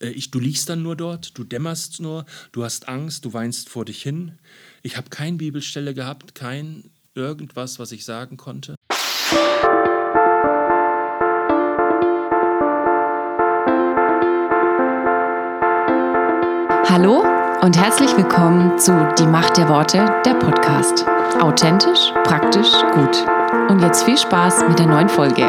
Äh, ich, du liegst dann nur dort, du dämmerst nur, du hast Angst, du weinst vor dich hin. Ich habe keine Bibelstelle gehabt, kein irgendwas, was ich sagen konnte. Hallo und herzlich willkommen zu Die Macht der Worte, der Podcast. Authentisch, praktisch, gut. Und jetzt viel Spaß mit der neuen Folge.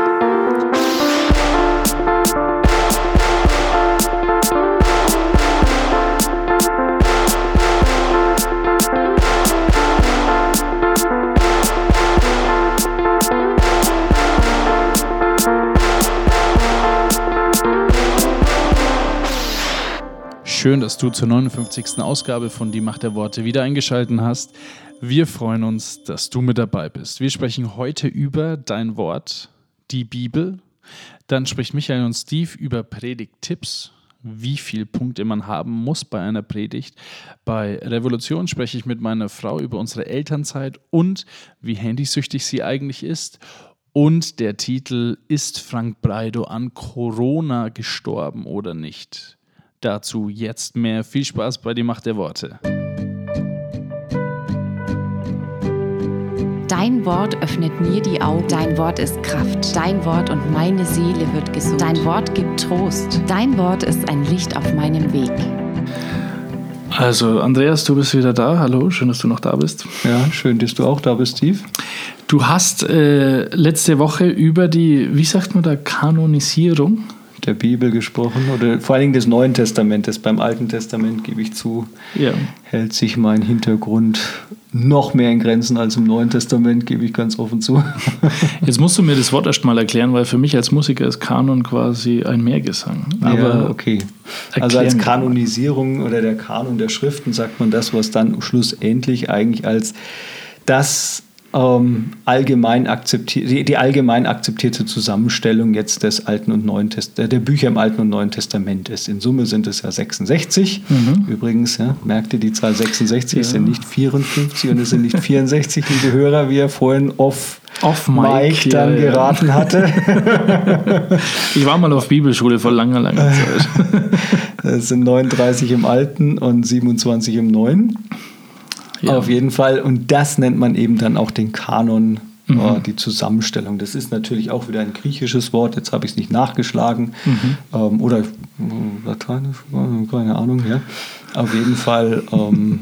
Schön, dass du zur 59. Ausgabe von Die Macht der Worte wieder eingeschaltet hast. Wir freuen uns, dass du mit dabei bist. Wir sprechen heute über dein Wort, die Bibel. Dann spricht Michael und Steve über Predigttipps, wie viele Punkte man haben muss bei einer Predigt. Bei Revolution spreche ich mit meiner Frau über unsere Elternzeit und wie handysüchtig sie eigentlich ist. Und der Titel Ist Frank Breido an Corona gestorben oder nicht? Dazu jetzt mehr. Viel Spaß bei die Macht der Worte. Dein Wort öffnet mir die Augen. Dein Wort ist Kraft. Dein Wort und meine Seele wird gesund. Dein Wort gibt Trost. Dein Wort ist ein Licht auf meinem Weg. Also, Andreas, du bist wieder da. Hallo, schön, dass du noch da bist. Ja, schön, dass du auch da bist, Steve. Du hast äh, letzte Woche über die, wie sagt man da, Kanonisierung der Bibel gesprochen oder vor allen Dingen des Neuen Testamentes. Beim Alten Testament, gebe ich zu, ja. hält sich mein Hintergrund noch mehr in Grenzen als im Neuen Testament, gebe ich ganz offen zu. Jetzt musst du mir das Wort erst mal erklären, weil für mich als Musiker ist Kanon quasi ein Mehrgesang. Aber ja, okay. Also als Kanonisierung oder der Kanon der Schriften sagt man das, was dann schlussendlich eigentlich als das ähm, allgemein akzeptiert, die, die, allgemein akzeptierte Zusammenstellung jetzt des Alten und Neuen Test der Bücher im Alten und Neuen Testament ist. In Summe sind es ja 66. Mhm. Übrigens, ja, merkt ihr, die Zahl 66 ja. sind nicht 54 und es sind nicht 64, liebe Hörer, wie er vorhin off Off Mike, Mike dann ja, geraten hatte. ich war mal auf Bibelschule vor langer, langer Zeit. Es sind 39 im Alten und 27 im Neuen. Ja. Auf jeden Fall. Und das nennt man eben dann auch den Kanon, mhm. äh, die Zusammenstellung. Das ist natürlich auch wieder ein griechisches Wort. Jetzt habe ich es nicht nachgeschlagen. Mhm. Ähm, oder äh, lateinisch, keine Ahnung. Ja. Auf jeden Fall. Ähm,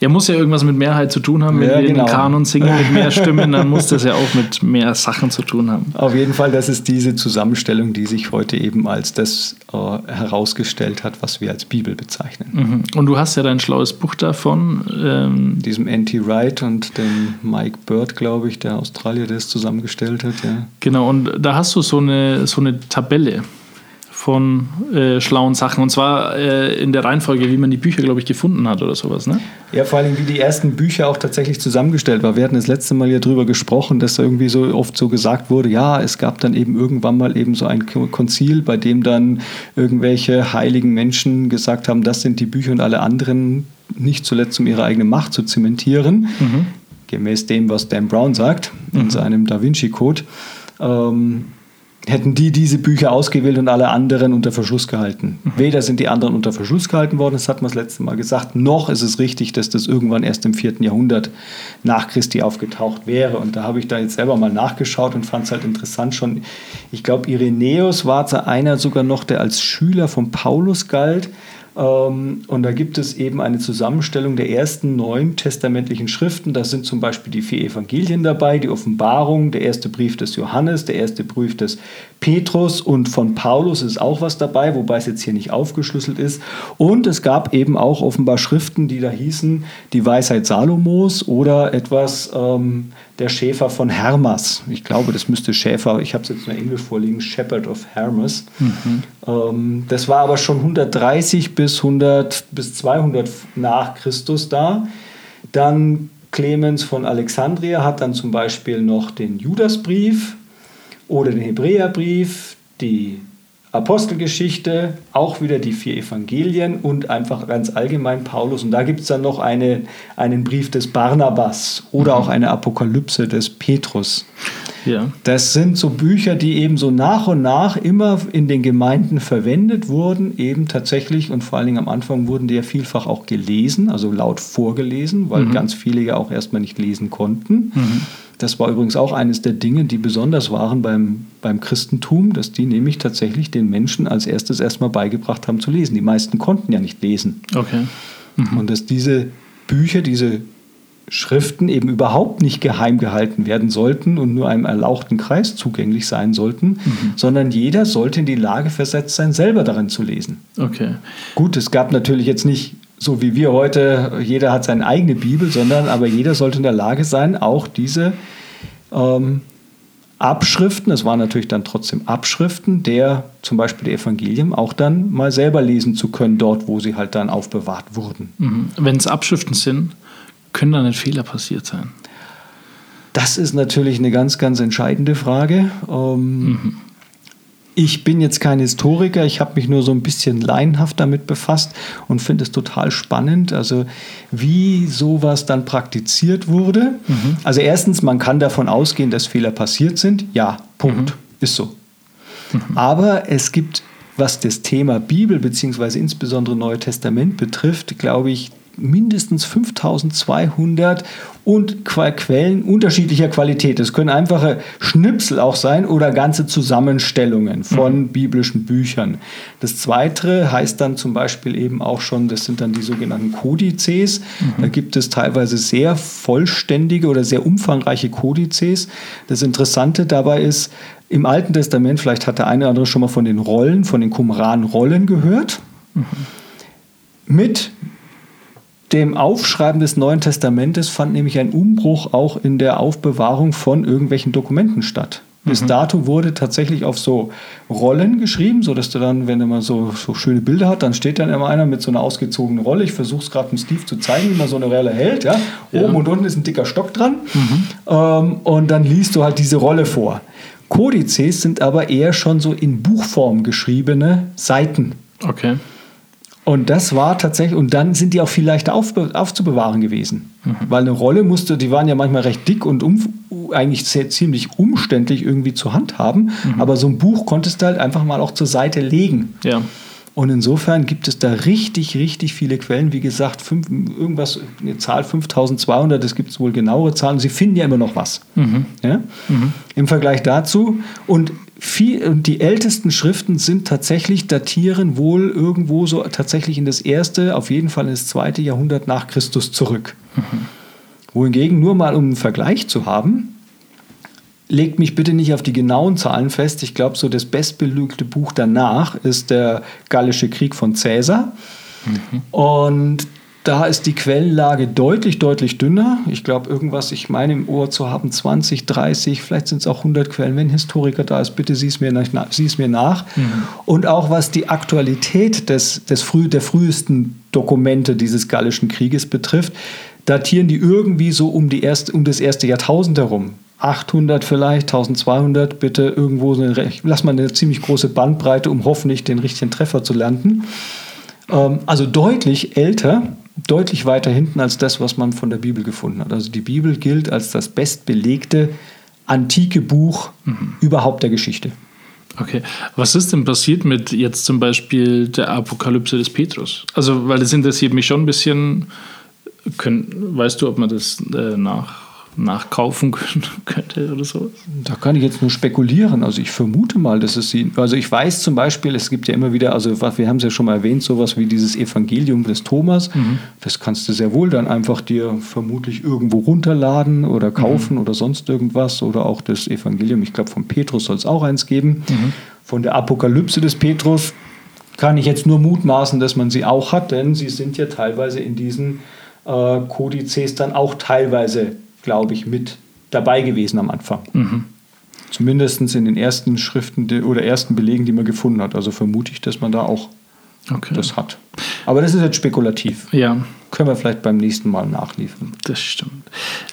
ja, muss ja irgendwas mit Mehrheit zu tun haben. Wenn ja, wir genau. den Kanon singen mit mehr Stimmen, dann muss das ja auch mit mehr Sachen zu tun haben. Auf jeden Fall, das ist diese Zusammenstellung, die sich heute eben als das äh, herausgestellt hat, was wir als Bibel bezeichnen. Mhm. Und du hast ja dein schlaues Buch davon. Ähm Diesem Anti Wright und dem Mike Bird, glaube ich, der Australier, der es zusammengestellt hat. Ja. Genau, und da hast du so eine, so eine Tabelle von äh, schlauen Sachen. Und zwar äh, in der Reihenfolge, wie man die Bücher, glaube ich, gefunden hat oder sowas. Ne? Ja, vor allem, wie die ersten Bücher auch tatsächlich zusammengestellt waren. Wir hatten das letzte Mal ja drüber gesprochen, dass da irgendwie so oft so gesagt wurde, ja, es gab dann eben irgendwann mal eben so ein Konzil, bei dem dann irgendwelche heiligen Menschen gesagt haben, das sind die Bücher und alle anderen nicht zuletzt, um ihre eigene Macht zu zementieren. Mhm. Gemäß dem, was Dan Brown sagt in mhm. seinem Da Vinci Code. Ähm, hätten die diese Bücher ausgewählt und alle anderen unter Verschluss gehalten. Mhm. Weder sind die anderen unter Verschluss gehalten worden, das hat man das letzte Mal gesagt, noch ist es richtig, dass das irgendwann erst im vierten Jahrhundert nach Christi aufgetaucht wäre. Und da habe ich da jetzt selber mal nachgeschaut und fand es halt interessant schon. Ich glaube, Irenäus war einer sogar noch, der als Schüler von Paulus galt. Ähm, und da gibt es eben eine Zusammenstellung der ersten neun testamentlichen Schriften. Da sind zum Beispiel die vier Evangelien dabei, die Offenbarung, der erste Brief des Johannes, der erste Brief des Petrus und von Paulus ist auch was dabei, wobei es jetzt hier nicht aufgeschlüsselt ist. Und es gab eben auch offenbar Schriften, die da hießen die Weisheit Salomos oder etwas ähm, der Schäfer von Hermas. Ich glaube, das müsste Schäfer, ich habe es jetzt nur Englisch vorliegen, Shepherd of Hermas. Mhm. Ähm, das war aber schon 130 bis 100 bis 200 nach Christus da. Dann Clemens von Alexandria hat dann zum Beispiel noch den Judasbrief oder den Hebräerbrief, die Apostelgeschichte, auch wieder die vier Evangelien und einfach ganz allgemein Paulus. Und da gibt es dann noch eine, einen Brief des Barnabas oder mhm. auch eine Apokalypse des Petrus. Ja. Das sind so Bücher, die eben so nach und nach immer in den Gemeinden verwendet wurden, eben tatsächlich und vor allen Dingen am Anfang wurden die ja vielfach auch gelesen, also laut vorgelesen, weil ganz viele ja auch erstmal nicht lesen konnten. Das war übrigens auch eines der Dinge, die besonders waren beim, beim Christentum, dass die nämlich tatsächlich den Menschen als erstes erstmal beigebracht haben zu lesen. Die meisten konnten ja nicht lesen. Okay. Und dass diese Bücher, diese Schriften eben überhaupt nicht geheim gehalten werden sollten und nur einem erlauchten Kreis zugänglich sein sollten, sondern jeder sollte in die Lage versetzt sein, selber darin zu lesen. Okay. Gut, es gab natürlich jetzt nicht so wie wir heute, jeder hat seine eigene Bibel, sondern aber jeder sollte in der Lage sein, auch diese ähm, Abschriften, es waren natürlich dann trotzdem Abschriften, der zum Beispiel der Evangelium auch dann mal selber lesen zu können, dort, wo sie halt dann aufbewahrt wurden. Mhm. Wenn es Abschriften sind, können da nicht Fehler passiert sein. Das ist natürlich eine ganz, ganz entscheidende Frage. Ähm, Ich bin jetzt kein Historiker, ich habe mich nur so ein bisschen laienhaft damit befasst und finde es total spannend, also wie sowas dann praktiziert wurde. Also erstens, man kann davon ausgehen, dass Fehler passiert sind. Ja, Punkt. Ist so. Aber es gibt, was das Thema Bibel bzw. insbesondere Neue Testament betrifft, glaube ich, mindestens 5200 und Quellen unterschiedlicher Qualität. Es können einfache Schnipsel auch sein oder ganze Zusammenstellungen von biblischen Büchern. Das zweite heißt dann zum Beispiel eben auch schon, das sind dann die sogenannten Kodizes. Da gibt es teilweise sehr vollständige oder sehr umfangreiche Kodizes. Das Interessante dabei ist, im Alten Testament, vielleicht hat der eine oder andere schon mal von den Rollen, von den Qumran-Rollen gehört. Mit dem Aufschreiben des Neuen Testamentes fand nämlich ein Umbruch auch in der Aufbewahrung von irgendwelchen Dokumenten statt. Bis dato wurde tatsächlich auf so Rollen geschrieben, sodass du dann, wenn mal so, so schöne Bilder hat, dann steht dann immer einer mit so einer ausgezogenen Rolle. Ich versuche es gerade dem Steve zu zeigen, wie man so eine Rolle hält. Ja? Oben und unten ist ein dicker Stock dran. Ähm, und dann liest du halt diese Rolle vor. Kodizes sind aber eher schon so in Buchform geschriebene Seiten. Okay. Und das war tatsächlich, und dann sind die auch viel leichter aufbe aufzubewahren gewesen. Mhm. Weil eine Rolle musste, die waren ja manchmal recht dick und um, eigentlich sehr, ziemlich umständlich irgendwie zu handhaben. Mhm. Aber so ein Buch konntest du halt einfach mal auch zur Seite legen. Ja. Und insofern gibt es da richtig, richtig viele Quellen. Wie gesagt, fünf, irgendwas, eine Zahl 5200, es gibt wohl genauere Zahlen. Sie finden ja immer noch was. Ja? Im Vergleich dazu. Und, viel, und die ältesten Schriften sind tatsächlich, datieren wohl irgendwo so tatsächlich in das erste, auf jeden Fall in das zweite Jahrhundert nach Christus zurück. Wohingegen, nur mal um einen Vergleich zu haben, legt mich bitte nicht auf die genauen Zahlen fest. Ich glaube, so das bestbelügte Buch danach ist der Gallische Krieg von Caesar. Und da ist die Quellenlage deutlich, deutlich dünner. Ich glaube, irgendwas, ich meine im Ohr zu haben, 20, 30, vielleicht sind es auch 100 Quellen. Wenn ein Historiker da ist, bitte sieh es mir, nach, sieh es mir nach. Und auch was die Aktualität des, des früh, der frühesten Dokumente dieses Gallischen Krieges betrifft, datieren die irgendwie so um, die erste, um das erste Jahrtausend herum. 800 vielleicht, 1200, bitte irgendwo, so eine, lass mal eine ziemlich große Bandbreite, um hoffentlich den richtigen Treffer zu landen. Ähm, also deutlich älter, deutlich weiter hinten als das, was man von der Bibel gefunden hat. Also die Bibel gilt als das bestbelegte antike Buch überhaupt der Geschichte. Okay. Was ist denn passiert mit jetzt zum Beispiel der Apokalypse des Petrus? Also, weil das interessiert mich schon ein bisschen. Können, weißt du, ob man das äh, nach, nachkaufen könnte oder so? Da kann ich jetzt nur spekulieren. Also ich vermute mal, dass es sie. Also ich weiß zum Beispiel, es gibt ja immer wieder, also wir haben es ja schon mal erwähnt, sowas wie dieses Evangelium des Thomas. Das kannst du sehr wohl dann einfach dir vermutlich irgendwo runterladen oder kaufen oder sonst irgendwas. Oder auch das Evangelium, ich glaube, von Petrus soll es auch eins geben. Von der Apokalypse des Petrus kann ich jetzt nur mutmaßen, dass man sie auch hat, denn sie sind ja teilweise in diesen äh, Kodizes dann auch teilweise, glaube ich, mit dabei gewesen am Anfang. Zumindest in den ersten Schriften oder ersten Belegen, die man gefunden hat. Also vermute ich, dass man da auch Okay. das hat. Aber das ist jetzt spekulativ. ja, Können wir vielleicht beim nächsten Mal nachliefern. das stimmt.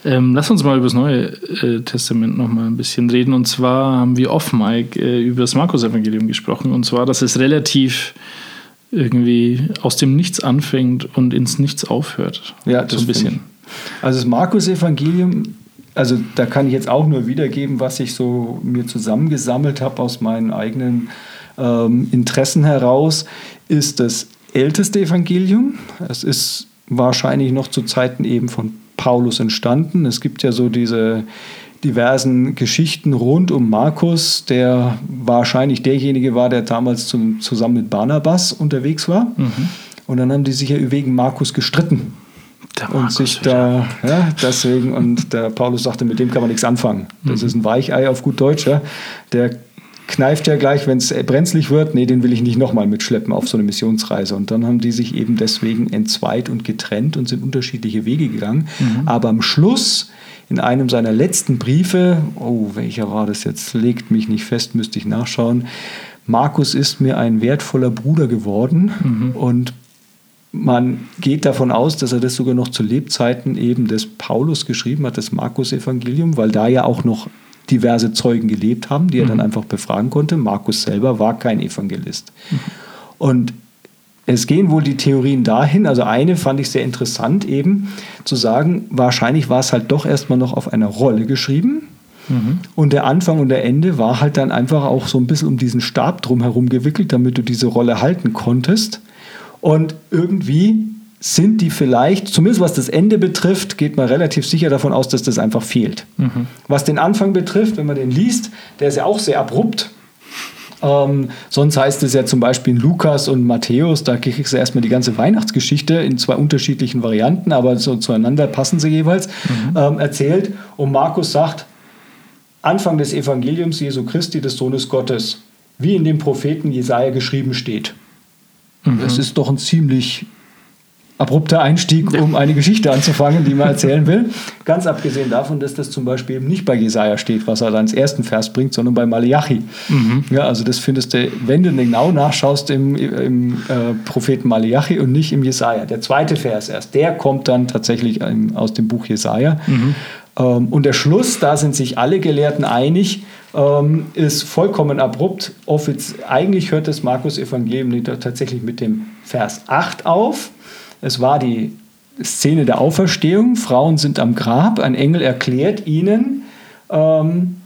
Ähm, lass uns mal über das Neue äh, Testament noch mal ein bisschen reden. Und zwar haben wir off, Mike, äh, über das Markus-Evangelium gesprochen. Und zwar, dass es relativ irgendwie aus dem Nichts anfängt und ins Nichts aufhört. Ja, so das ein bisschen. Also das Markus-Evangelium also da kann ich jetzt auch nur wiedergeben, was ich so mir zusammengesammelt habe aus meinen eigenen ähm, Interessen heraus, ist das älteste Evangelium. Es ist wahrscheinlich noch zu Zeiten eben von Paulus entstanden. Es gibt ja so diese diversen Geschichten rund um Markus, der wahrscheinlich derjenige war, der damals zum, zusammen mit Barnabas unterwegs war. Mhm. Und dann haben die sich ja wegen Markus gestritten. Und sich da, ja, deswegen, und der Paulus sagte, mit dem kann man nichts anfangen. Das mhm. ist ein Weichei auf gut Deutsch. Ja. Der kneift ja gleich, wenn es brenzlig wird, nee, den will ich nicht nochmal mitschleppen auf so eine Missionsreise. Und dann haben die sich eben deswegen entzweit und getrennt und sind unterschiedliche Wege gegangen. Mhm. Aber am Schluss, in einem seiner letzten Briefe, oh, welcher war das jetzt, legt mich nicht fest, müsste ich nachschauen, Markus ist mir ein wertvoller Bruder geworden mhm. und man geht davon aus, dass er das sogar noch zu Lebzeiten eben des Paulus geschrieben hat, das Markus-Evangelium, weil da ja auch noch diverse Zeugen gelebt haben, die er dann mhm. einfach befragen konnte. Markus selber war kein Evangelist. Mhm. Und es gehen wohl die Theorien dahin, also eine fand ich sehr interessant eben, zu sagen, wahrscheinlich war es halt doch erstmal noch auf einer Rolle geschrieben. Mhm. Und der Anfang und der Ende war halt dann einfach auch so ein bisschen um diesen Stab drumherum gewickelt, damit du diese Rolle halten konntest. Und irgendwie sind die vielleicht, zumindest was das Ende betrifft, geht man relativ sicher davon aus, dass das einfach fehlt. Mhm. Was den Anfang betrifft, wenn man den liest, der ist ja auch sehr abrupt. Ähm, sonst heißt es ja zum Beispiel in Lukas und Matthäus, da kriegst du erstmal die ganze Weihnachtsgeschichte in zwei unterschiedlichen Varianten, aber so zueinander passen sie jeweils, mhm. ähm, erzählt. Und Markus sagt, Anfang des Evangeliums Jesu Christi, des Sohnes Gottes, wie in dem Propheten Jesaja geschrieben steht. Mhm. Das ist doch ein ziemlich abrupter Einstieg, um eine Geschichte anzufangen, die man erzählen will. Ganz abgesehen davon, dass das zum Beispiel eben nicht bei Jesaja steht, was er dann ins ersten Vers bringt, sondern bei Malachi. Mhm. Ja, also das findest du, wenn du genau nachschaust, im, im äh, Propheten Malachi und nicht im Jesaja. Der zweite Vers erst, der kommt dann tatsächlich aus dem Buch Jesaja. Mhm. Ähm, und der Schluss, da sind sich alle Gelehrten einig, ähm, ist vollkommen abrupt. Offiz eigentlich hört das Markus-Evangelium tatsächlich mit dem Vers 8 auf. Es war die Szene der Auferstehung. Frauen sind am Grab. Ein Engel erklärt ihnen, ähm,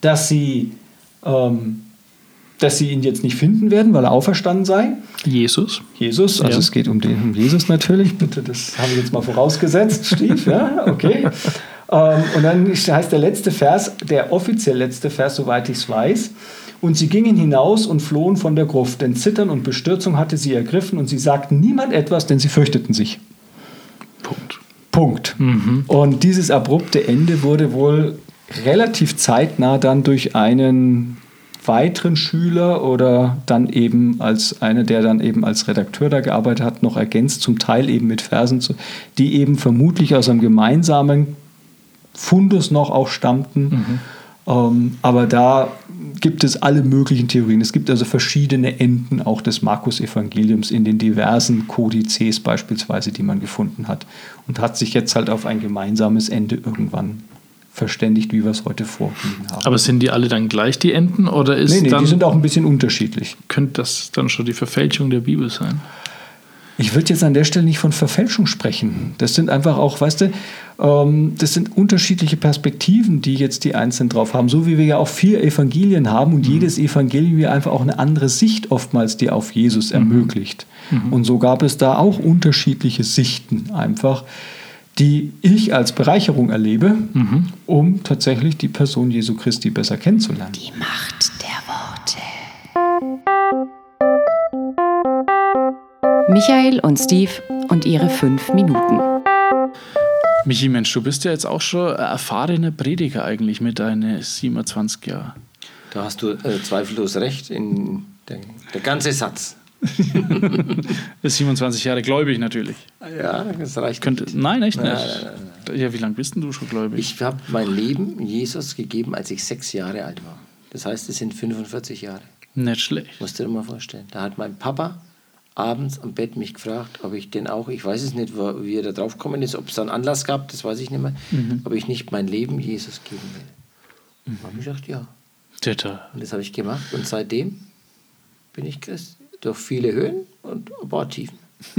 dass, sie, ähm, dass sie ihn jetzt nicht finden werden, weil er auferstanden sei. Jesus. Jesus, also ja. es geht um, den, um Jesus natürlich. Bitte, das habe ich jetzt mal vorausgesetzt, Steve. Ja, okay. Ähm, und dann heißt der letzte Vers, der offiziell letzte Vers, soweit ich es weiß. Und sie gingen hinaus und flohen von der Gruft, denn Zittern und Bestürzung hatte sie ergriffen und sie sagten niemand etwas, denn sie fürchteten sich. Punkt. Punkt. Mhm. Und dieses abrupte Ende wurde wohl relativ zeitnah dann durch einen weiteren Schüler oder dann eben als einer, der dann eben als Redakteur da gearbeitet hat, noch ergänzt, zum Teil eben mit Versen, die eben vermutlich aus einem gemeinsamen Fundus noch auch stammten. Mhm. Ähm, aber da gibt es alle möglichen Theorien. Es gibt also verschiedene Enden auch des Markus-Evangeliums in den diversen Kodizes beispielsweise, die man gefunden hat. Und hat sich jetzt halt auf ein gemeinsames Ende irgendwann verständigt, wie wir es heute vorliegen haben. Aber sind die alle dann gleich, die Enden? Oder ist nee, nee, dann, die sind auch ein bisschen unterschiedlich. Könnte das dann schon die Verfälschung der Bibel sein? Ich würde jetzt an der Stelle nicht von Verfälschung sprechen. Das sind einfach auch, weißt du, ähm, das sind unterschiedliche Perspektiven, die jetzt die Einzelnen drauf haben. So wie wir ja auch vier Evangelien haben und mhm. jedes Evangelium ja einfach auch eine andere Sicht oftmals die auf Jesus mhm. ermöglicht. Mhm. Und so gab es da auch unterschiedliche Sichten einfach, die ich als Bereicherung erlebe, mhm. um tatsächlich die Person Jesu Christi besser kennenzulernen. Die Macht der Worte. Michael und Steve und ihre fünf Minuten. Michi, Mensch, du bist ja jetzt auch schon erfahrener Prediger eigentlich mit deinen 27 Jahren. Da hast du äh, zweifellos recht in der, der ganze Satz. Bis 27 Jahre gläubig natürlich. Ja, das reicht. Könnte, nein, echt nicht. Nein, nein, nein, ja, wie lange bist du schon gläubig? Ich habe mein Leben Jesus gegeben, als ich sechs Jahre alt war. Das heißt, es sind 45 Jahre. Nicht schlecht. Musst du dir mal vorstellen. Da hat mein Papa abends am Bett mich gefragt, ob ich denn auch, ich weiß es nicht, wie er da drauf gekommen ist, ob es da einen Anlass gab, das weiß ich nicht mehr, mhm. ob ich nicht mein Leben Jesus geben will. Mhm. habe ich gesagt, ja. Tita. Und das habe ich gemacht und seitdem bin ich Christ. Durch viele Höhen und ein paar Tiefen.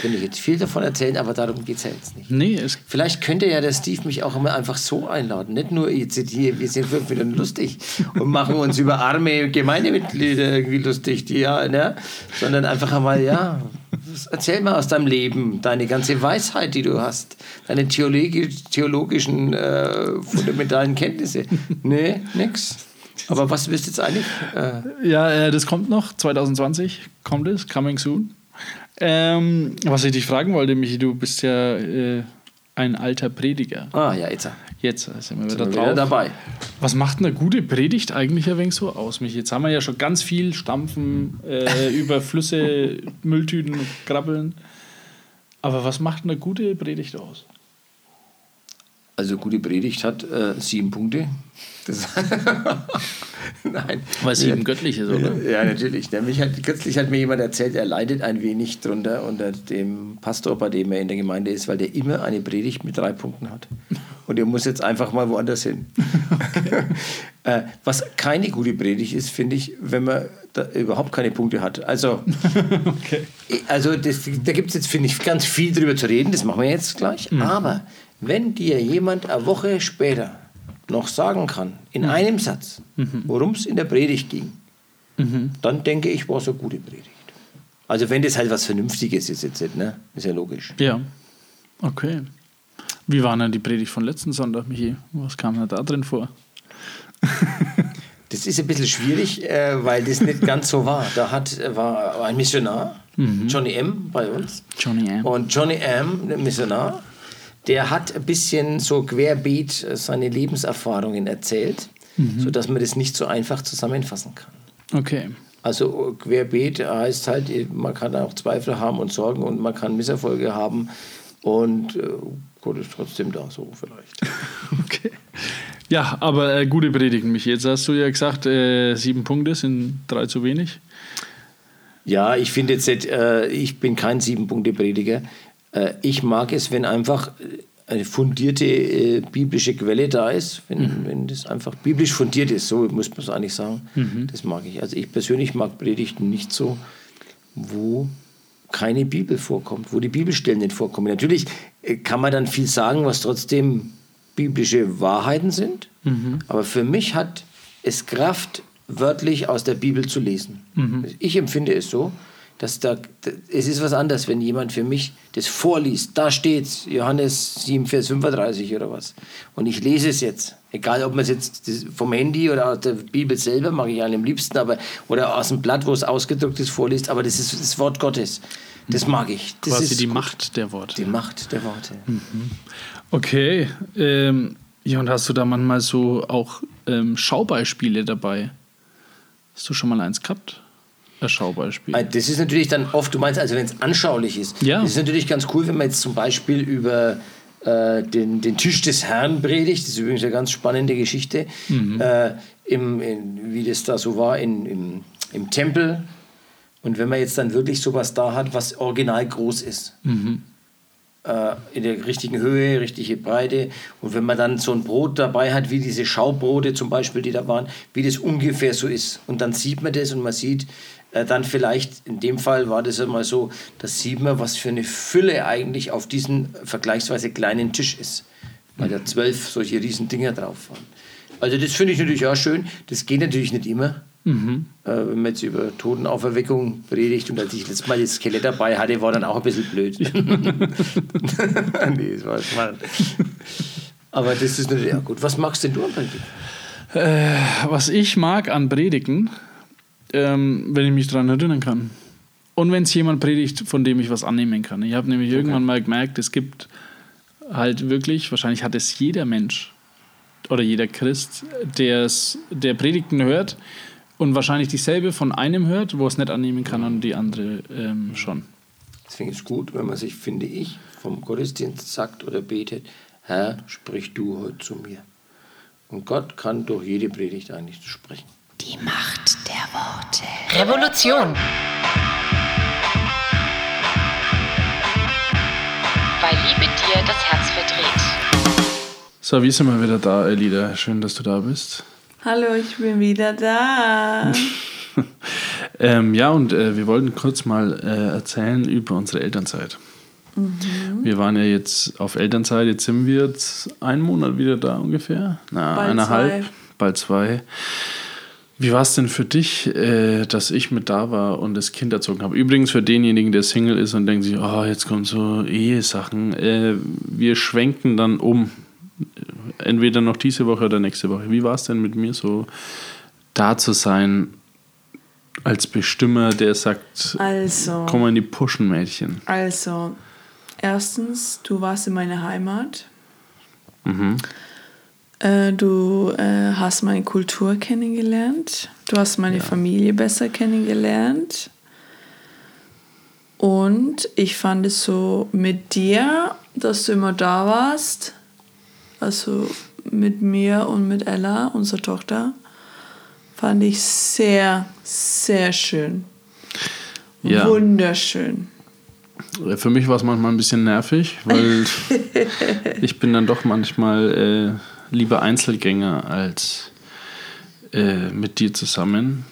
Könnte ich jetzt viel davon erzählen, aber darum geht es ja jetzt nicht. Nee, es, Vielleicht könnte ja der Steve mich auch immer einfach so einladen. Nicht nur jetzt hier, wir sind fünf Minuten lustig und machen uns über arme Gemeindemitglieder irgendwie lustig, die ja, ne? sondern einfach einmal, ja, erzähl mal aus deinem Leben, deine ganze Weisheit, die du hast, deine theologi theologischen äh, fundamentalen Kenntnisse. Nee, nix. Aber was du jetzt eigentlich? Äh, ja, äh, das kommt noch. 2020 kommt es. Coming soon. Ähm, was ich dich fragen wollte, Michi, du bist ja äh, ein alter Prediger. ah, ja, jetzt. Jetzt sind wir Sind wieder wir drauf. wieder dabei. Was macht eine gute Predigt eigentlich ein wenig so aus, Michi? Jetzt haben wir ja schon ganz viel Stampfen äh, über Flüsse, Mülltüten Krabbeln. Aber was macht eine gute Predigt aus? Also gute Predigt hat äh, sieben Punkte. Nein. Weil es eben göttlich ist, oder? Ja, natürlich. Nämlich hat, kürzlich hat mir jemand erzählt, er leidet ein wenig drunter unter dem Pastor, bei dem er in der Gemeinde ist, weil der immer eine Predigt mit drei Punkten hat. Und er muss jetzt einfach mal woanders hin. äh, was keine gute Predigt ist, finde ich, wenn man da überhaupt keine Punkte hat. Also, also das, da gibt es jetzt, finde ich, ganz viel drüber zu reden, das machen wir jetzt gleich. Aber wenn dir jemand eine Woche später noch sagen kann, in einem Satz, worum es in der Predigt ging, dann denke ich, war es eine gute Predigt. Also wenn das halt was Vernünftiges ist jetzt ne? Ist ja logisch. Ja. Okay. Wie war denn die Predigt von letzten Sonntag, Michi? Was kam denn da drin vor? Das ist ein bisschen schwierig, äh, weil das nicht ganz so war. Da hat, war ein Missionar, Johnny M. bei uns. Johnny M. Und Johnny M., der Missionar, der hat ein bisschen so querbeet äh, seine Lebenserfahrungen erzählt, sodass man das nicht so einfach zusammenfassen kann. Okay. Also querbeet heißt halt, man kann auch Zweifel haben und Sorgen und man kann Misserfolge haben und äh, Gott ist trotzdem da, so vielleicht. Okay. Ja, aber äh, gute Predigten, Michi. Jetzt hast du ja gesagt, äh, sieben Punkte sind drei zu wenig. Ja, ich finde jetzt, äh, ich bin kein Sieben-Punkte-Prediger. Äh, ich mag es, wenn einfach äh, eine fundierte äh, biblische Quelle da ist, wenn, wenn das einfach biblisch fundiert ist, so muss man es eigentlich sagen. Das mag ich. Also ich persönlich mag Predigten nicht so, wo keine Bibel vorkommt, wo die Bibelstellen nicht vorkommen. Natürlich äh, kann man dann viel sagen, was trotzdem biblische Wahrheiten sind, aber für mich hat es Kraft, wörtlich aus der Bibel zu lesen. Ich empfinde es so, dass da, es ist was anderes, wenn jemand für mich das vorliest. Da steht's, Johannes 7, Vers 35 oder was. Und ich lese es jetzt. Egal, ob man es jetzt vom Handy oder aus der Bibel selber, mache ich am liebsten, aber, oder aus dem Blatt, wo es ausgedruckt ist, vorliest, aber das ist das Wort Gottes. Das mag ich. Das Quasi ist die gut. Macht der Worte. Die Macht der Worte. Okay. Ähm, ja, und hast du da manchmal so auch ähm, Schaubeispiele dabei? Hast du schon mal eins gehabt? Ein Schaubeispiel. Äh, Das ist natürlich dann oft, du meinst also, wenn es anschaulich ist. Ja. Das ist natürlich ganz cool, wenn man jetzt zum Beispiel über äh, den, den Tisch des Herrn predigt. Das ist übrigens eine ganz spannende Geschichte, äh, im, in, wie das da so war in, im, im Tempel. Und wenn man jetzt dann wirklich sowas da hat, was original groß ist. Äh, in der richtigen Höhe, richtige Breite. Und wenn man dann so ein Brot dabei hat, wie diese Schaubrote zum Beispiel, die da waren, wie das ungefähr so ist. Und dann sieht man das und man sieht äh, dann vielleicht, in dem Fall war das einmal so, da sieht man, was für eine Fülle eigentlich auf diesem vergleichsweise kleinen Tisch ist. Weil da zwölf solche riesen Dinger drauf waren. Also das finde ich natürlich auch schön. Das geht natürlich nicht immer. Äh, wenn man jetzt über Totenauferweckung predigt und als ich letztes Mal das Skelett dabei hatte, war dann auch ein bisschen blöd. nee, das war smart. Aber das ist natürlich auch gut. Was magst denn du am Predigen? Was ich mag an Predigen, ähm, wenn ich mich daran erinnern kann. Und wenn es jemand predigt, von dem ich was annehmen kann. Ich habe nämlich irgendwann mal gemerkt, es gibt halt wirklich, wahrscheinlich hat es jeder Mensch oder jeder Christ, der's, der Predigten hört und wahrscheinlich dieselbe von einem hört, wo es nicht annehmen kann und die andere ähm, schon. Deswegen ist es gut, wenn man sich, finde ich, vom Gottesdienst sagt oder betet, Herr, sprich du heute zu mir. Und Gott kann durch jede Predigt eigentlich sprechen. Die Macht der Worte. Revolution. Weil Liebe dir das Herz verdreht. So, wie sind wir wieder da, Elida? Schön, dass du da bist. Hallo, ich bin wieder da. Ähm, ja, und äh, wir wollten kurz mal äh, erzählen über unsere Elternzeit. Wir waren ja jetzt auf Elternzeit, jetzt sind wir jetzt einen Monat wieder da ungefähr. Na, Bald eineinhalb, zwei. bald zwei. Wie war es denn für dich, äh, dass ich mit da war und das Kind erzogen habe? Übrigens für denjenigen, der Single ist und denkt sich, oh, jetzt kommen so Ehesachen. Äh, wir schwenken dann um. Entweder noch diese Woche oder nächste Woche. Wie war es denn mit mir so, da zu sein als Bestimmer, der sagt, Also, komm mal in die Puschen, Mädchen. also, erstens, du warst in meiner Heimat. Mhm. Äh, du äh, hast meine Kultur kennengelernt. Du hast meine Familie besser kennengelernt. Und ich fand es so mit dir, dass du immer da warst. Also mit mir und mit Ella, unserer Tochter. Fand ich sehr, sehr schön. Ja. Wunderschön. Für mich war es manchmal ein bisschen nervig, weil ich bin dann doch manchmal äh, lieber Einzelgänger als äh, mit dir zusammen.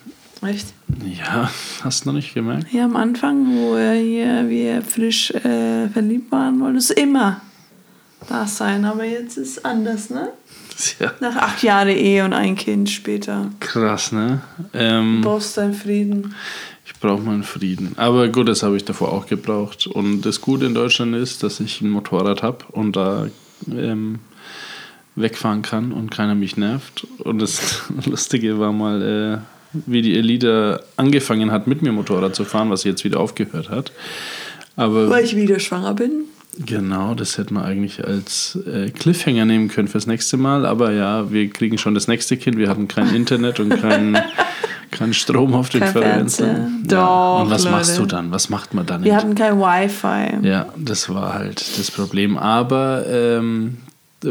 Echt? Ja, hast du noch nicht gemerkt? Ja, am Anfang, wo wir hier wir frisch äh, verliebt waren, wolltest du immer da sein. Aber jetzt ist anders, ne? Ja, Nach acht Jahren Ehe und ein Kind später. krass, ne? Ähm, Du brauchst deinen Frieden. ich brauche meinen Frieden. Aber gut, das habe ich davor auch gebraucht. Und das Gute in Deutschland ist, dass ich ein Motorrad habe und da ähm, wegfahren kann und keiner mich nervt. Und das Lustige war mal, äh, wie die Elida angefangen hat, mit mir Motorrad zu fahren, was sie jetzt wieder aufgehört hat. Aber Weil ich wieder schwanger bin. Genau, das hätte man eigentlich als äh, Cliffhanger nehmen können fürs nächste Mal. Aber ja, wir kriegen schon das nächste Kind. Wir hatten kein Internet und kein, kein Strom auf den Kein Fernseher. Fernseher. Ja. Doch, Und was Leute. machst du dann? Was macht man dann? Wir hatten kein Wi-Fi. ja, das war halt das Problem. Aber ähm,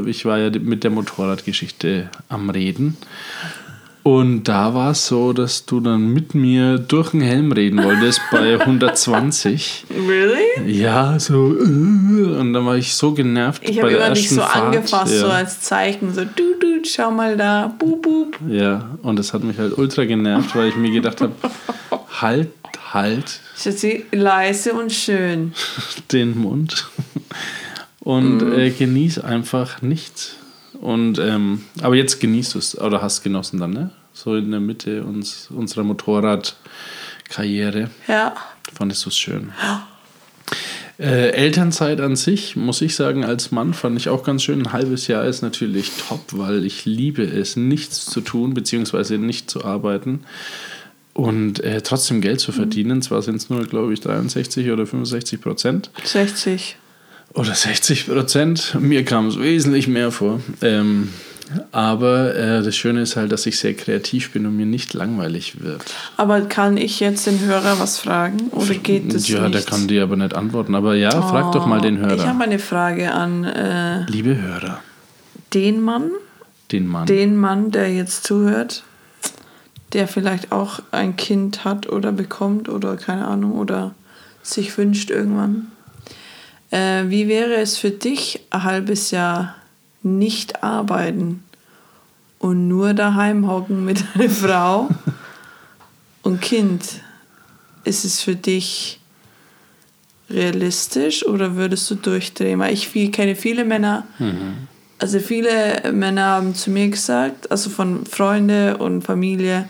ich war ja mit der Motorradgeschichte am Reden. Und da war es so, dass du dann mit mir durch den Helm reden wolltest bei 120. Really? Ja, so. äh, Und dann war ich so genervt Ich habe immer dich so Fahrt. angefasst, ja. so als Zeichen. So, du, du, schau mal da. Boop, boop. Ja, und das hat mich halt ultra genervt, weil ich mir gedacht habe, halt, halt Schatzi, leise und schön. den Mund und Mhm. äh, genieß einfach nichts. Und, ähm, aber jetzt genießt du es, oder hast genossen dann, ne? So in der Mitte uns, unserer Motorradkarriere. Ja. Fandest du es schön? Äh, Elternzeit an sich, muss ich sagen, als Mann fand ich auch ganz schön. Ein halbes Jahr ist natürlich top, weil ich liebe es, nichts zu tun, beziehungsweise nicht zu arbeiten und äh, trotzdem Geld zu verdienen. Zwar sind es nur, glaube ich, 63 oder 65 Prozent 60. oder 60 Prozent. Mir kam es wesentlich mehr vor. Ähm, aber äh, das Schöne ist halt, dass ich sehr kreativ bin und mir nicht langweilig wird. Aber kann ich jetzt den Hörer was fragen? Oder geht das ja, nicht? der kann dir aber nicht antworten. Aber ja, frag doch mal den Ich Hörer. habe eine Frage an äh, Liebe Hörer, den Mann, den Mann. den Mann, der jetzt zuhört, der vielleicht auch ein Kind hat oder bekommt oder keine Ahnung oder sich wünscht irgendwann. Äh, wie wäre es für dich, ein halbes Jahr nicht arbeiten und nur daheim hocken mit einer Frau und Kind? Ist es für dich realistisch oder würdest du durchdrehen? Weil ich kenne viele Männer, also viele Männer haben zu mir gesagt, also von Freunde und Familie,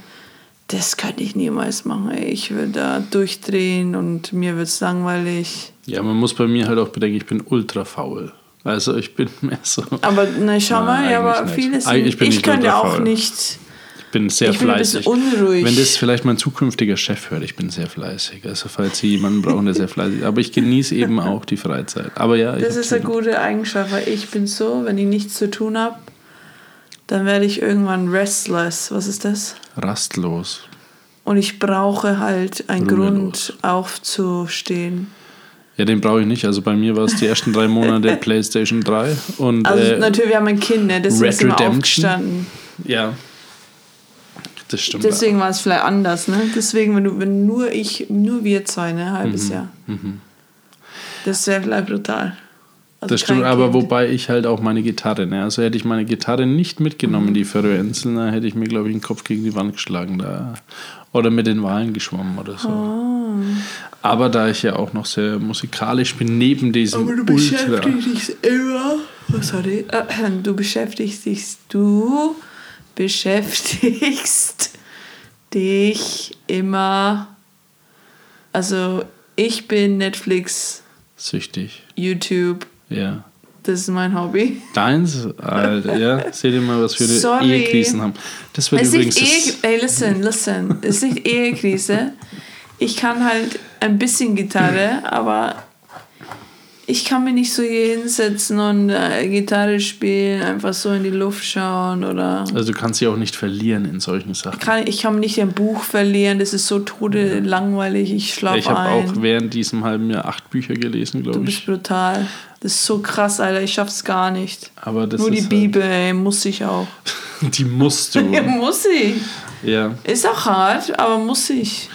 das könnte ich niemals machen. Ich würde da durchdrehen und mir wird es langweilig. Ja, man muss bei mir halt auch bedenken, ich bin ultra faul. Also ich bin mehr so. Aber na, schau Nein, mal, ja, aber nicht. viele sind, Eigentlich bin ich ich könnte auch nicht. Ich bin sehr Ich bin fleißig. unruhig. Wenn das vielleicht mein zukünftiger Chef hört, ich bin sehr fleißig. Also falls Sie jemanden brauchen, der sehr fleißig ist. Aber ich genieße eben auch die Freizeit. Aber ja, ich Das ist eine gute Eigenschaft, weil ich bin so, wenn ich nichts zu tun habe, dann werde ich irgendwann restless. Was ist das? rastlos. Und ich brauche halt einen Ruhelos. Grund aufzustehen. Ja, den brauche ich nicht. Also bei mir war es die ersten drei Monate PlayStation 3 und Also äh, natürlich, wir haben ein Kind, ne? deswegen Red sind wir Redemption. aufgestanden. ja, das stimmt. Deswegen war es vielleicht anders, ne? Deswegen, wenn du, wenn nur ich, nur wir zwei, ne, Mhm. halbes Jahr. Das wäre vielleicht brutal. Also Das stimmt, kein aber Kind. wobei ich halt auch meine Gitarre, ne? Also hätte ich meine Gitarre nicht mitgenommen, Mhm. die Färöerinseln, dann hätte ich mir, glaube ich, den Kopf gegen die Wand geschlagen da. Oder mit den Wahlen geschwommen oder so. Ah. Aber da ich ja auch noch sehr musikalisch bin, neben diesem Aber du beschäftigst dich immer. Oh, sorry. Äh, Du beschäftigst dich. Du beschäftigst dich immer. Also, ich bin Netflix, Süchtig. YouTube. Ja. Das ist mein Hobby. Deins, Alter, ja. Seht ihr mal, was wir Sorry. Ehekrisen haben. Das wird Es ist übrigens. nicht Das, Ehe, ey, listen, listen. Es ist nicht Ehekrise. Ich kann halt ein bisschen Gitarre, aber ich kann mir nicht so hier hinsetzen und äh, Gitarre spielen, einfach so in die Luft schauen oder. also du kannst sie auch nicht verlieren in solchen Sachen. Kann, ich kann nicht ein Buch verlieren, das ist so tode langweilig, ich schlafe Ich habe auch während diesem halben Jahr acht Bücher gelesen, du glaube bist ich. brutal. Das ist so krass, Alter, ich schaff's gar nicht. Aber das Nur die ist Bibel, ey, muss ich auch. Halt, die musst du. muss ich. ja, Ist auch hart, aber muss ich.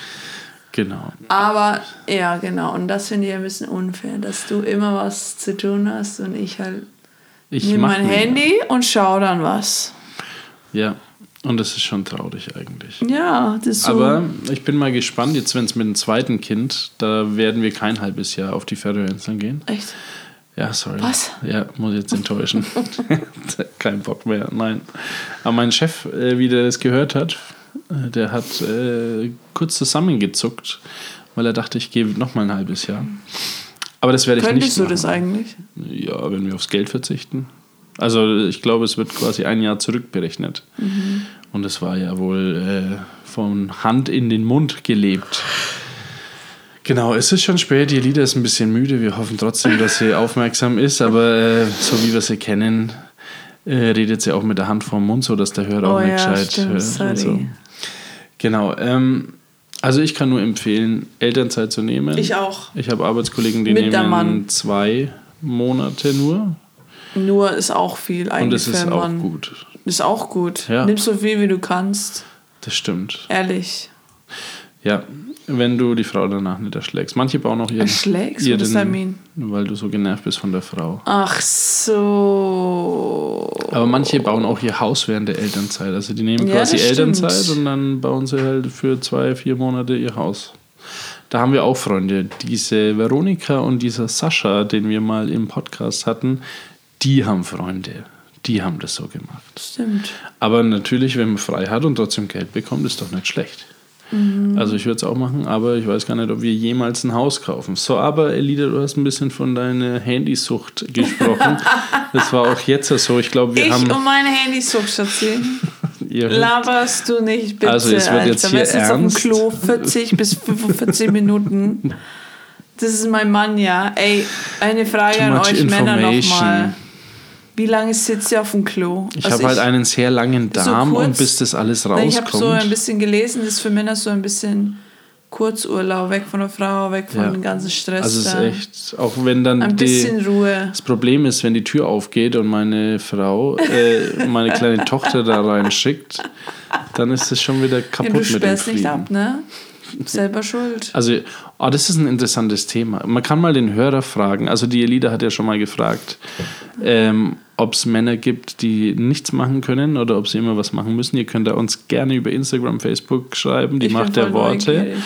Genau. Aber ja, genau. Und das finde ich ein bisschen unfair, dass du immer was zu tun hast und ich halt Ich nehme mein mir- Handy und schaue dann was. Ja, und das ist schon traurig eigentlich. Ja, das ist so. Aber ich bin mal gespannt, jetzt wenn es mit dem zweiten Kind, da werden wir kein halbes Jahr auf die Färöerinseln gehen. Echt? Ja, sorry. Was? Ja, muss ich jetzt enttäuschen. Kein Bock mehr, nein. Aber mein Chef, äh, wie der das gehört hat, der hat äh, kurz zusammengezuckt, weil er dachte, ich gehe noch mal ein halbes Jahr. Aber das werde ich Könntest nicht du machen. das eigentlich? Ja, wenn wir aufs Geld verzichten. Also ich glaube, es wird quasi ein Jahr zurückberechnet. Mhm. Und es war ja wohl äh, von Hand in den Mund gelebt. Genau, es ist schon spät, die Lieder ist ein bisschen müde. Wir hoffen trotzdem, dass sie aufmerksam ist, aber äh, so wie wir sie kennen, äh, redet sie auch mit der Hand vorm Mund, so dass der Hörer Oh auch nicht ja, gescheit stimmt, hört. sorry. Und so. Genau, ähm, also ich kann nur empfehlen, Elternzeit zu nehmen. Ich auch. Ich habe Arbeitskollegen, die Mit nehmen Mann. zwei Monate nur. Nur ist auch viel eigentlich Und das für ist auch gut. Ist auch gut. Ja. Nimm so viel, wie du kannst. Das stimmt. Ehrlich. Ja, wenn du die Frau danach nicht erschlägst. Manche bauen auch ihren. Erschlägst? What does that mean? Weil du so genervt bist von der Frau. Ach so. Aber manche bauen auch ihr Haus während der Elternzeit. Also die nehmen Ja, quasi Elternzeit stimmt. und dann bauen sie halt für zwei, vier Monate ihr Haus. Da haben wir auch Freunde. Diese Veronika und dieser Sascha, den wir mal im Podcast hatten, die haben Freunde. Die haben das so gemacht. Stimmt. Aber natürlich, wenn man frei hat und trotzdem Geld bekommt, ist doch nicht schlecht. Mhm. Also ich würde es auch machen, aber ich weiß gar nicht, ob wir jemals ein Haus kaufen. So, aber Elida, du hast ein bisschen von deiner Handysucht gesprochen. das war auch jetzt so. Ich glaube, wir Ich haben... und meine Handysucht, Schatzi. Laberst du nicht, bitte. Also, es wird jetzt Alter. hier jetzt auf dem ernst. Klo 40 bis 45 Minuten. Das ist mein Mann, ja. Ey, eine Frage an euch Männer nochmal. Wie lange sitzt ihr auf dem Klo? ich Also habe halt einen sehr langen so Darm und kurz- bis das alles Nein, Ich habe rauskommt. so ein bisschen gelesen, das ist für Männer so ein bisschen Kurzurlaub, weg von der Frau, weg von Ja. dem ganzen Stress. also es ist echt, auch wenn dann Ein die, bisschen Ruhe. Das Problem ist, wenn die Tür aufgeht und meine Frau äh, meine kleine Tochter da reinschickt, dann ist es schon wieder Ja, kaputt du mit dem sperrst nicht ab, ne? Selber schuld. Also, oh, das ist ein interessantes Thema. Man kann mal den Hörer fragen. Also, die Elida hat ja schon mal gefragt, ähm, ob es Männer gibt, die nichts machen können oder ob sie immer was machen müssen. Ihr könnt da uns gerne über Instagram, Facebook schreiben, die Ich Macht der Worte. neugierig.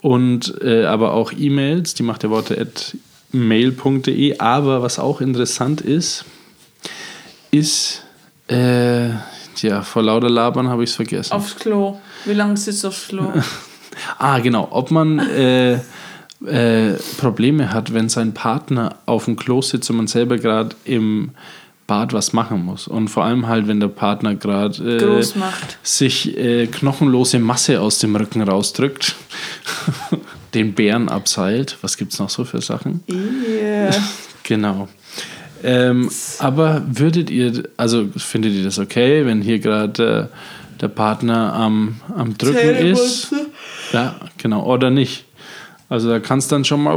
Und äh, aber auch E-Mails, die Macht der Worte at mail.de. Aber was auch interessant ist, ist, äh, ja, vor lauter Labern habe ich es vergessen. Aufs Klo. Wie lange sitzt du aufs Klo? Ah, genau. Ob man äh, äh, Probleme hat, wenn sein Partner auf dem Klo sitzt und man selber gerade im Bad was machen muss. Und vor allem halt, wenn der Partner gerade äh, sich äh, knochenlose Masse aus dem Rücken rausdrückt, den Bären abseilt. Was gibt es noch so für Sachen? Yeah. Genau. Ähm, aber würdet ihr, also findet ihr das okay, wenn hier gerade äh, der Partner am, am Drücken ist? Zähneputzen. Ja, genau. Oder nicht. Also da kann es dann schon mal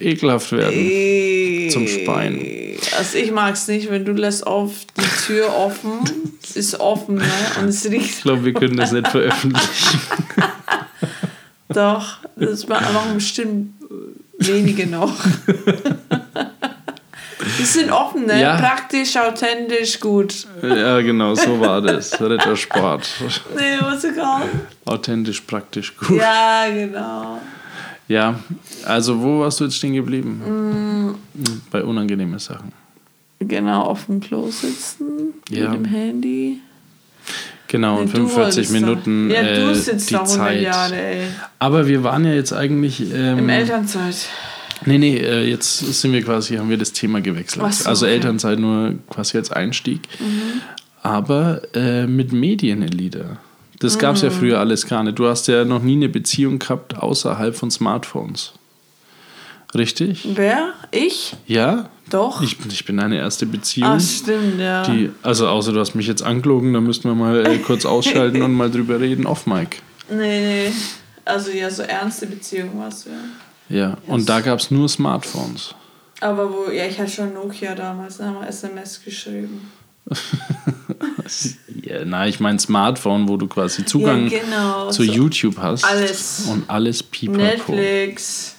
ekelhaft werden. Zum Speien. Also ich mag es nicht, wenn du lässt auf die Tür offen, es ist offen, ne? Und es Ich riecht glaube, wir können das nicht veröffentlichen. doch. Das machen bestimmt wenige noch. Die sind offen, ne? Ja. Praktisch, authentisch, gut. ja, genau, so war das. Rittersport. Nee, it called? Authentisch, praktisch, gut. Ja, genau. Ja, also wo warst du jetzt stehen geblieben? Mm. Bei unangenehmen Sachen. Genau, auf dem Klo sitzen Ja. mit dem Handy. Genau, und Nee, du 45 wolltest Minuten da. Ja, du äh, sitzt die da 100 Zeit. Jahre, ey. Aber wir waren ja jetzt eigentlich... Ähm, Im Elternzeit. Nee, nee, äh, jetzt sind wir quasi, haben wir das Thema gewechselt. So, also okay. Elternzeit nur quasi als Einstieg. Aber äh, mit Medienlieder. Das gab es ja früher alles gar nicht. Du hast ja noch nie eine Beziehung gehabt außerhalb von Smartphones. Richtig? Wer? Ich? Ja? Doch. Ich, ich bin deine erste Beziehung. ah, stimmt, ja. Die, also außer du hast mich jetzt angelogen, da müssten wir mal äh, kurz ausschalten und mal drüber reden, off Mike. Nee, nee. Also ja, so ernste Beziehung war's ja. Ja, und da gab es nur Smartphones. Aber wo, ja, ich hatte schon Nokia damals, da haben wir SMS geschrieben. Ja, na, ich meine Smartphone, wo du quasi Zugang ja, genau. zu so YouTube hast. Alles. Und alles pipapo. Netflix,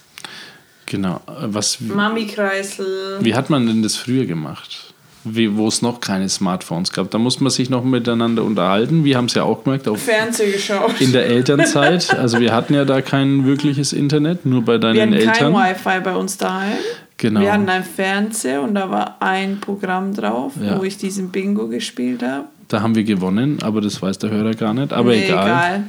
Genau. Äh, Was, Mami-Kreisel. wie hat man denn das früher gemacht? Wo es noch keine Smartphones gab. Da musste man sich noch miteinander unterhalten. Wir haben es ja auch gemerkt, auf, Fernsehen geschaut. in der Elternzeit. Also wir hatten ja da kein wirkliches Internet, nur bei wir deinen hatten Eltern. kein Wi-Fi bei uns daheim. Genau. Wir hatten einen Fernseher und da war ein Programm drauf, Ja. wo ich diesen Bingo gespielt habe. Da haben wir gewonnen, aber das weiß der Hörer gar nicht. Aber Nee, egal.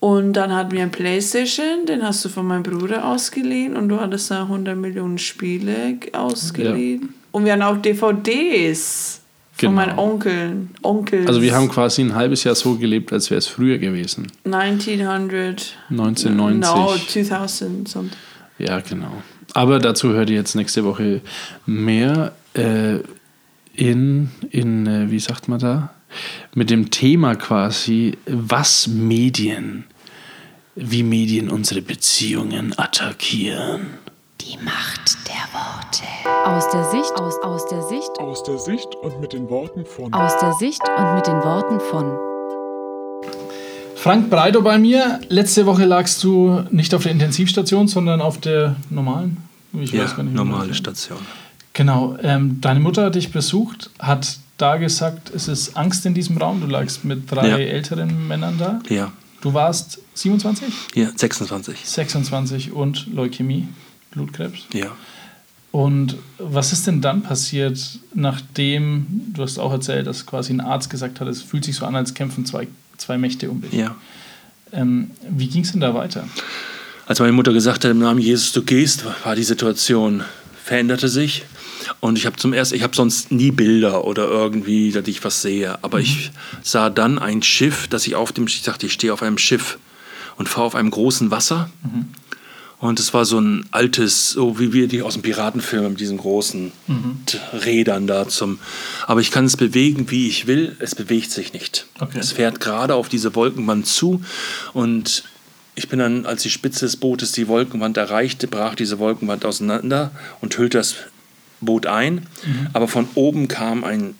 Und dann hatten wir ein Playstation, den hast du von meinem Bruder ausgeliehen und du hattest da 100 Millionen Spiele ausgeliehen. Und wir hatten auch DVDs von Genau. meinen Onkeln. Onkels. Also wir haben quasi ein halbes Jahr so gelebt, als wäre es früher gewesen. 1900. 1990. No, 2000 something. Ja, genau. Aber dazu hört ihr jetzt nächste Woche mehr äh, in, in äh, wie sagt man da? Mit dem Thema quasi, was Medien, wie Medien unsere Beziehungen attackieren. Die Macht der Worte. Aus der Sicht, aus, aus der Sicht, Aus der Sicht und mit den Worten von aus der Sicht und mit den Worten von Frank Breiter bei mir. Letzte Woche lagst du nicht auf der Intensivstation, sondern auf der normalen. Ich Ja, weiß gar nicht, normale Station. Genau. Ähm, deine Mutter hat dich besucht, hat da gesagt, es ist Angst in diesem Raum. Du lagst mit drei Ja. älteren Männern da. Ja, Du warst 27, ja 26. 26 und Leukämie, Blutkrebs. Ja. Und was ist denn dann passiert, nachdem, du hast auch erzählt, dass quasi ein Arzt gesagt hat, es fühlt sich so an, als kämpfen zwei, zwei Mächte um dich. Ja. Ähm, wie ging es denn da weiter? Als meine Mutter gesagt hat, im Namen Jesus, du gehst, war die Situation, veränderte sich. Und ich habe zum ersten, ich habe sonst nie Bilder oder irgendwie, dass ich was sehe. Aber ich sah dann ein Schiff, das ich auf dem, ich dachte, ich stehe auf einem Schiff und fahre auf einem großen Wasser. Und es war so ein altes, so wie wir die aus dem Piratenfilm mit diesen großen T- Rädern da zum. Aber ich kann es bewegen, wie ich will. Es bewegt sich nicht. Okay. Es fährt gerade auf diese Wolkenwand zu und ich bin dann, als die Spitze des Bootes die Wolkenwand erreichte, brach diese Wolkenwand auseinander und hüllte das Boot ein. Aber von oben kam ein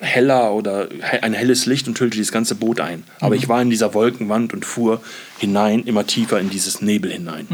heller oder ein helles Licht und hüllte das ganze Boot ein. Aber ich war in dieser Wolkenwand und fuhr hinein, immer tiefer in dieses Nebel hinein.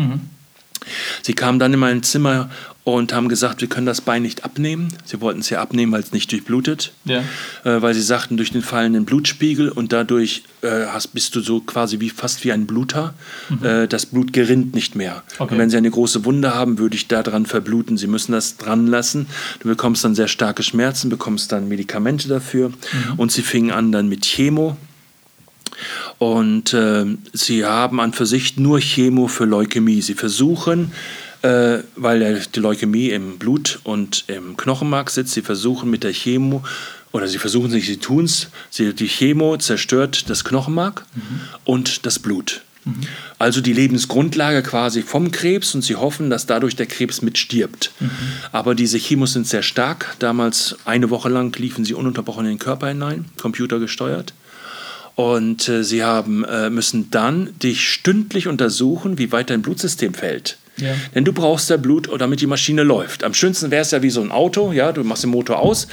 Sie kamen dann in mein Zimmer und haben gesagt, wir können das Bein nicht abnehmen. Sie wollten es ja abnehmen, weil es nicht durchblutet. Ja. Äh, weil sie sagten, durch den fallenden Blutspiegel und dadurch äh, hast, bist du so quasi wie fast wie ein Bluter. Äh, das Blut gerinnt nicht mehr. Okay. Und wenn sie eine große Wunde haben, würde ich daran verbluten. Sie müssen das dran lassen. Du bekommst dann sehr starke Schmerzen, bekommst dann Medikamente dafür. Und sie fingen an dann mit Chemo. Und äh, sie haben an für sich nur Chemo für Leukämie. Sie versuchen, äh, weil die Leukämie im Blut und im Knochenmark sitzt, sie versuchen mit der Chemo, oder sie versuchen sich, sie tun es, die Chemo zerstört das Knochenmark und das Blut. Also die Lebensgrundlage quasi vom Krebs und sie hoffen, dass dadurch der Krebs mitstirbt. Aber diese Chemos sind sehr stark. Damals eine Woche lang liefen sie ununterbrochen in den Körper hinein, computergesteuert. Und äh, sie haben, äh, müssen dann dich stündlich untersuchen, wie weit dein Blutsystem fällt. Ja. Denn du brauchst ja Blut, damit die Maschine läuft. Am schönsten wäre es ja wie so ein Auto, ja, du machst den Motor aus,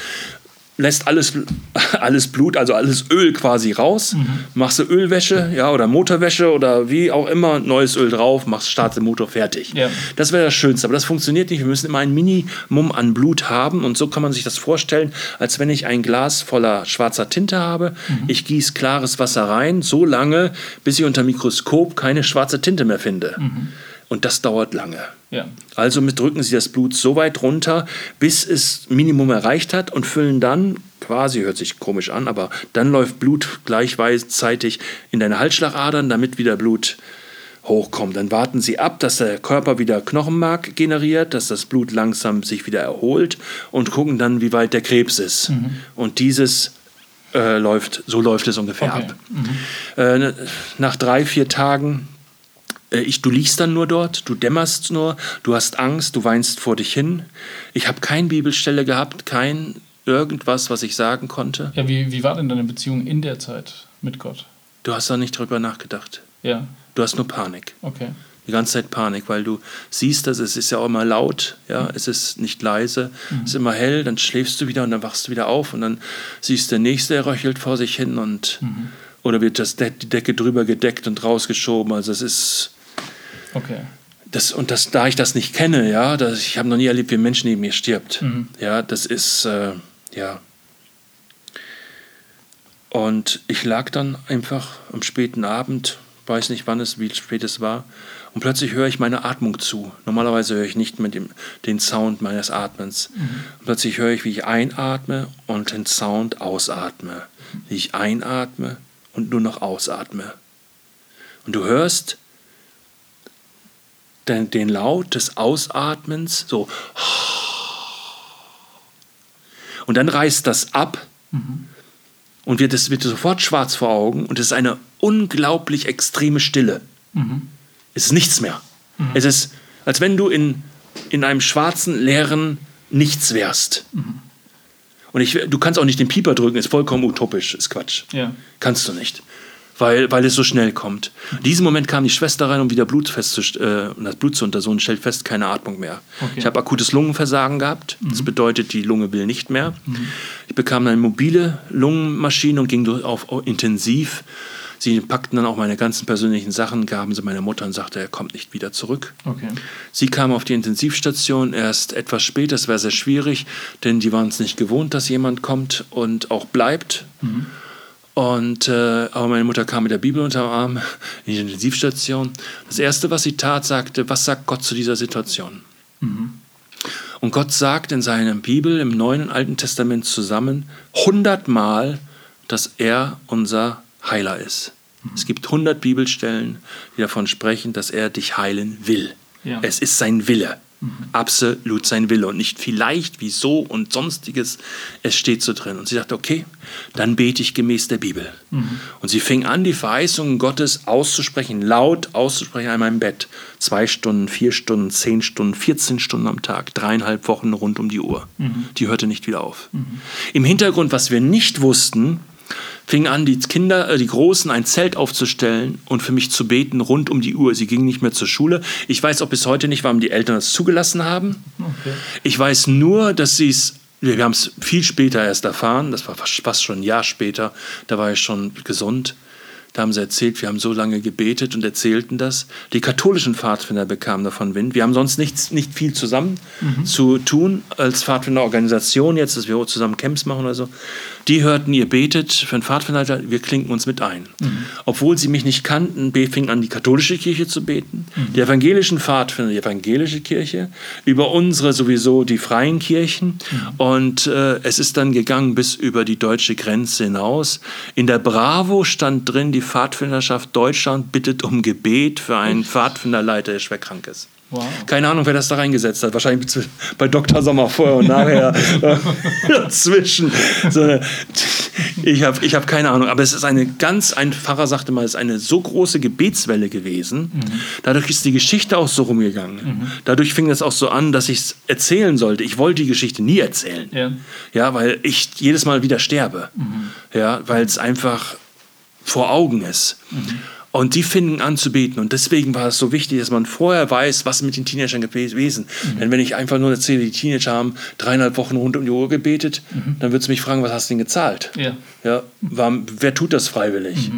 lässt alles, alles Blut, also alles Öl quasi raus, machst du Ölwäsche, ja, oder Motorwäsche oder wie auch immer, neues Öl drauf, machst, startest den Motor fertig. Ja. Das wäre das Schönste, aber das funktioniert nicht. Wir müssen immer ein Minimum an Blut haben und so kann man sich das vorstellen, als wenn ich ein Glas voller schwarzer Tinte habe. Ich gieße klares Wasser rein, so lange, bis ich unter Mikroskop keine schwarze Tinte mehr finde. Und das dauert lange. Ja. Also mit drücken Sie das Blut so weit runter, bis es Minimum erreicht hat und füllen dann, quasi hört sich komisch an, aber dann läuft Blut gleichzeitig in deine Halsschlagadern, damit wieder Blut hochkommt. Dann warten Sie ab, dass der Körper wieder Knochenmark generiert, dass das Blut langsam sich wieder erholt und gucken dann, wie weit der Krebs ist. Und dieses äh, läuft, so läuft es ungefähr Okay. ab. Äh, ne- nach drei, vier Tagen äh, ich, du liegst dann nur dort, du dämmerst nur, du hast Angst, du weinst vor dich hin. Ich habe keine Bibelstelle gehabt, kein irgendwas, was ich sagen konnte. Ja, wie, wie war denn deine Beziehung in der Zeit mit Gott? Du hast da nicht drüber nachgedacht. Ja, Du hast nur Panik. okay. Die ganze Zeit Panik, weil du siehst, dass es ist ja auch immer laut, ja, es ist nicht leise, es ist immer hell, dann schläfst du wieder und dann wachst du wieder auf und dann siehst du der Nächste, der röchelt vor sich hin und oder wird das die Decke drüber gedeckt und rausgeschoben. Also es ist Okay. das, und das, da ich das nicht kenne, ja, das, ich habe noch nie erlebt, wie ein Mensch neben mir stirbt. Ja, das ist, äh, ja. Und ich lag dann einfach am späten Abend, weiß nicht wann es, wie spät es war, und plötzlich höre ich meine Atmung zu. Normalerweise höre ich nicht mit dem den Sound meines Atmens. Und plötzlich höre ich, wie ich einatme und den Sound ausatme. Wie ich einatme und nur noch ausatme. Und du hörst den, den Laut des Ausatmens, so. Und dann reißt das ab und wird, es wird sofort schwarz vor Augen und es ist eine unglaublich extreme Stille. Es ist nichts mehr. Es ist, als wenn du in, in einem schwarzen, leeren Nichts wärst. Und ich, du kannst auch nicht den Pieper drücken, ist vollkommen utopisch, ist Quatsch. Ja. Kannst du nicht. Weil, weil es so schnell kommt. In diesem Moment kam die Schwester rein, um wieder Blut äh, das Blut zu untersuchen, stellt fest, keine Atmung mehr. Okay. Ich habe akutes Lungenversagen gehabt. Das bedeutet, die Lunge will nicht mehr. Ich bekam eine mobile Lungenmaschine und ging durch auf intensiv. Sie packten dann auch meine ganzen persönlichen Sachen, gaben sie meiner Mutter und sagte, er kommt nicht wieder zurück. Okay. Sie kam auf die Intensivstation erst etwas spät. Das war sehr schwierig, denn die waren es nicht gewohnt, dass jemand kommt und auch bleibt. Und, äh, aber meine Mutter kam mit der Bibel unter dem Arm in die Intensivstation. Das Erste, was sie tat, sagte, was sagt Gott zu dieser Situation? Und Gott sagt in seiner Bibel, im Neuen und Alten Testament zusammen, hundertmal, dass er unser Heiler ist. Es gibt hundert Bibelstellen, die davon sprechen, dass er dich heilen will. Ja. Es ist sein Wille. Absolut sein Wille und nicht vielleicht, wieso und sonstiges. Es steht so drin. Und sie sagte, okay, dann bete ich gemäß der Bibel. Und sie fing an, die Verheißungen Gottes auszusprechen, laut auszusprechen an meinem Bett. Zwei Stunden, vier Stunden, zehn Stunden, 14 Stunden am Tag, dreieinhalb Wochen rund um die Uhr. Die hörte nicht wieder auf. Im Hintergrund, was wir nicht wussten, fingen an, die Kinder, äh, die Großen, ein Zelt aufzustellen und für mich zu beten rund um die Uhr. Sie gingen nicht mehr zur Schule. Ich weiß auch bis heute nicht, warum die Eltern das zugelassen haben. Ich weiß nur, dass sie es, wir haben es viel später erst erfahren, das war fast fast schon ein Jahr später, da war ich schon gesund. Da haben sie erzählt, wir haben so lange gebetet und erzählten das. Die katholischen Pfadfinder bekamen davon Wind. Wir haben sonst nichts, nicht viel zusammen zu tun als Pfadfinderorganisation, jetzt, dass wir zusammen Camps machen oder so. Die hörten, ihr betet für einen Pfadfinderleiter, wir klinken uns mit ein. Obwohl sie mich nicht kannten, fingen an, die katholische Kirche zu beten, die evangelischen Pfadfinder, die evangelische Kirche, über unsere sowieso die freien Kirchen. Und äh, es ist dann gegangen bis über die deutsche Grenze hinaus. In der Bravo stand drin, die Pfadfinderschaft Deutschland bittet um Gebet für einen Pfadfinderleiter, der schwer krank ist. Wow. Keine Ahnung, wer das da reingesetzt hat. Wahrscheinlich bei Dr. Sommer vorher und nachher dazwischen. So eine, ich habe ich hab keine Ahnung. Aber es ist eine ganz, ein Pfarrer sagte mal, es ist eine so große Gebetswelle gewesen. Dadurch ist die Geschichte auch so rumgegangen. Dadurch fing es auch so an, dass ich es erzählen sollte. Ich wollte die Geschichte nie erzählen. Ja. Ja, weil ich jedes Mal wieder sterbe. Ja, weil es einfach vor Augen ist. Und die fingen an zu beten. Und deswegen war es so wichtig, dass man vorher weiß, was mit den Teenagern gewesen. Mhm. Denn wenn ich einfach nur erzähle, die Teenager haben dreieinhalb Wochen rund um die Uhr gebetet, dann würdest du mich fragen, was hast du denn gezahlt? Mhm. Ja. Mhm. Ja, war, wer tut das freiwillig?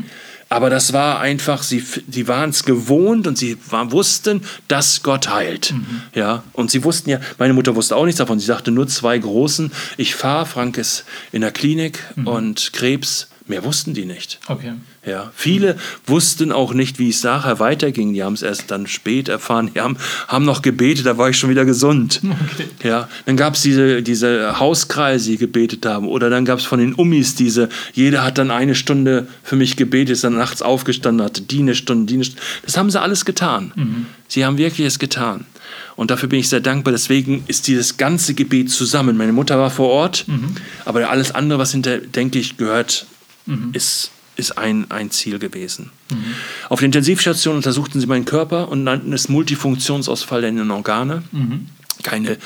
Aber das war einfach, sie, sie waren es gewohnt und sie war, wussten, dass Gott heilt. Mhm. Ja, und sie wussten ja, meine Mutter wusste auch nichts davon. Sie sagte nur zwei Großen, ich fahre, Frank ist in der Klinik Mhm. und Krebs. Mehr wussten die nicht. Okay. Ja, viele wussten auch nicht, wie es nachher weiterging. Die haben es erst dann spät erfahren. Die haben, haben noch gebetet, da war ich schon wieder gesund. Ja, dann gab es diese, diese Hauskreise, die gebetet haben. Oder dann gab es von den Ummis diese, jeder hat dann eine Stunde für mich gebetet, ist dann nachts aufgestanden, hatte die eine Stunde, die eine Stunde. Das haben sie alles getan. Sie haben wirklich es getan. Und dafür bin ich sehr dankbar. Deswegen ist dieses ganze Gebet zusammen. Meine Mutter war vor Ort, aber alles andere, was hinter, denke ich, gehört, ist, ist ein, ein Ziel gewesen. Auf der Intensivstation untersuchten sie meinen Körper und nannten es Multifunktionsausfall der inneren Organe. Keine,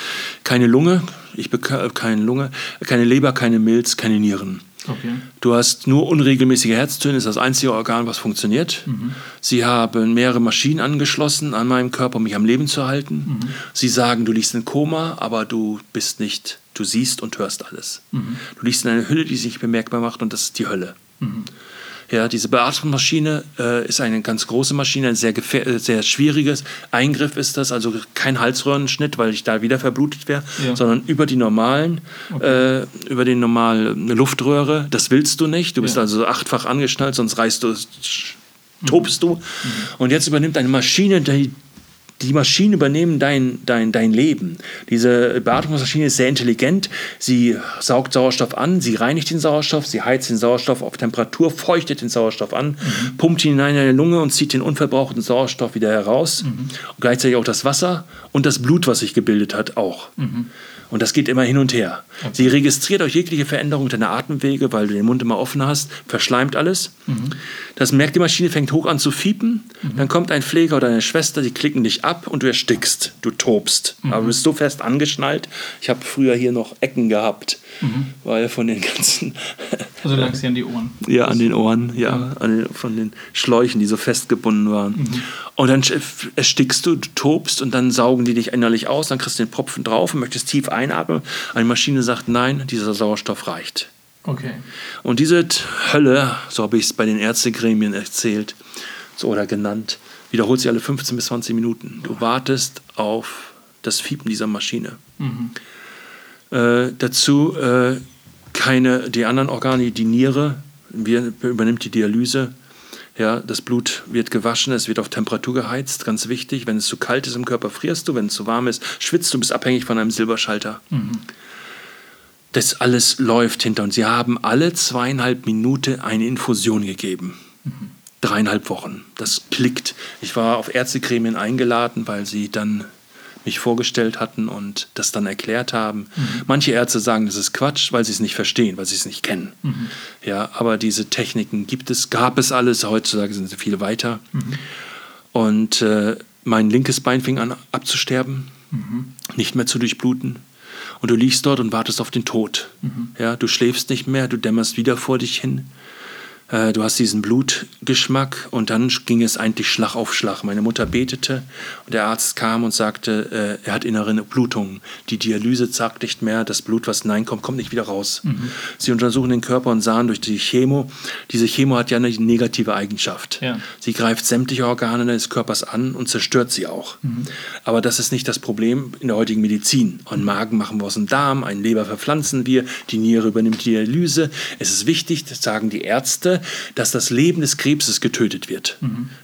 keine Lunge, ich beka- keine Lunge, keine Leber, keine Milz, keine Nieren. Okay. Du hast nur unregelmäßige Herztöne, ist das einzige Organ, was funktioniert. Sie haben mehrere Maschinen angeschlossen an meinem Körper, um mich am Leben zu halten. Sie sagen, du liegst in Koma, aber du bist nicht, du siehst und hörst alles. Du liegst in einer Hülle, die sich bemerkbar macht und das ist die Hölle. Ja, diese Beatmungsmaschine äh, ist eine ganz große Maschine, ein sehr, äh, sehr schwieriges Eingriff ist das, also kein Halsröhrenschnitt, weil ich da wieder verblutet wäre, Ja. sondern über die normalen, äh, über die normale Luftröhre. Das willst du nicht. Du bist Ja. also achtfach angeschnallt, sonst reißt du, tobst du. Und jetzt übernimmt eine Maschine, die die Maschinen übernehmen dein, dein, dein Leben. Diese Beatmungsmaschine ist sehr intelligent. Sie saugt Sauerstoff an, sie reinigt den Sauerstoff, sie heizt den Sauerstoff auf Temperatur, feuchtet den Sauerstoff an, pumpt ihn hinein in deine Lunge und zieht den unverbrauchten Sauerstoff wieder heraus. Und gleichzeitig auch das Wasser und das Blut, was sich gebildet hat, auch. Und das geht immer hin und her. Sie registriert auch jegliche Veränderung deiner Atemwege, weil du den Mund immer offen hast, verschleimt alles. Das merkt die Maschine, fängt hoch an zu fiepen. Dann kommt ein Pfleger oder eine Schwester, die klicken dich ab und du erstickst. Du tobst. Aber du bist so fest angeschnallt. Ich habe früher hier noch Ecken gehabt, weil von den ganzen Also lag sie an die Ohren. ja, an den Ohren, ja, an den, von den Schläuchen, die so festgebunden waren. Und dann erstickst du, du tobst und dann saugen die dich innerlich aus, dann kriegst du den Propfen drauf und möchtest tief einatmen. Eine Maschine sagt, nein, dieser Sauerstoff reicht. Okay. Und diese Hölle, so habe ich es bei den Ärztegremien erzählt so, oder genannt, wiederholt sich alle 15 bis 20 Minuten. Du wartest auf das Fiepen dieser Maschine. Äh, dazu äh, keine, die anderen Organe, die Niere, wir, übernimmt die Dialyse. Ja, das Blut wird gewaschen, es wird auf Temperatur geheizt, ganz wichtig. Wenn es zu kalt ist im Körper, frierst du. Wenn es zu warm ist, schwitzt du, bist abhängig von einem Silberschalter. Das alles läuft hinter uns. Sie haben alle zweieinhalb Minuten eine Infusion gegeben. Dreieinhalb Wochen. Das klickt. Ich war auf Ärztegremien eingeladen, weil sie dann mich vorgestellt hatten und das dann erklärt haben. Manche Ärzte sagen, das ist Quatsch, weil sie es nicht verstehen, weil sie es nicht kennen. Ja, aber diese Techniken gibt es, gab es alles. Heutzutage sind sie viel weiter. Und äh, mein linkes Bein fing an abzusterben, nicht mehr zu durchbluten. Und du liegst dort und wartest auf den Tod. Ja, du schläfst nicht mehr, du dämmerst wieder vor dich hin. Äh, Du hast diesen Blutgeschmack und dann ging es eigentlich Schlag auf Schlag. Meine Mutter betete und der Arzt kam und sagte, äh, er hat innere Blutungen. Die Dialyse sagt nicht mehr, das Blut, was hineinkommt, kommt nicht wieder raus. Sie untersuchen den Körper und sahen durch die Chemo, diese Chemo hat ja eine negative Eigenschaft. Ja. Sie greift sämtliche Organe des Körpers an und zerstört sie auch. Aber das ist nicht das Problem in der heutigen Medizin. Einen Magen machen wir aus dem Darm, einen Leber verpflanzen wir, die Niere übernimmt die Dialyse. Es ist wichtig, das sagen die Ärzte, dass das Leben des Krebses getötet wird.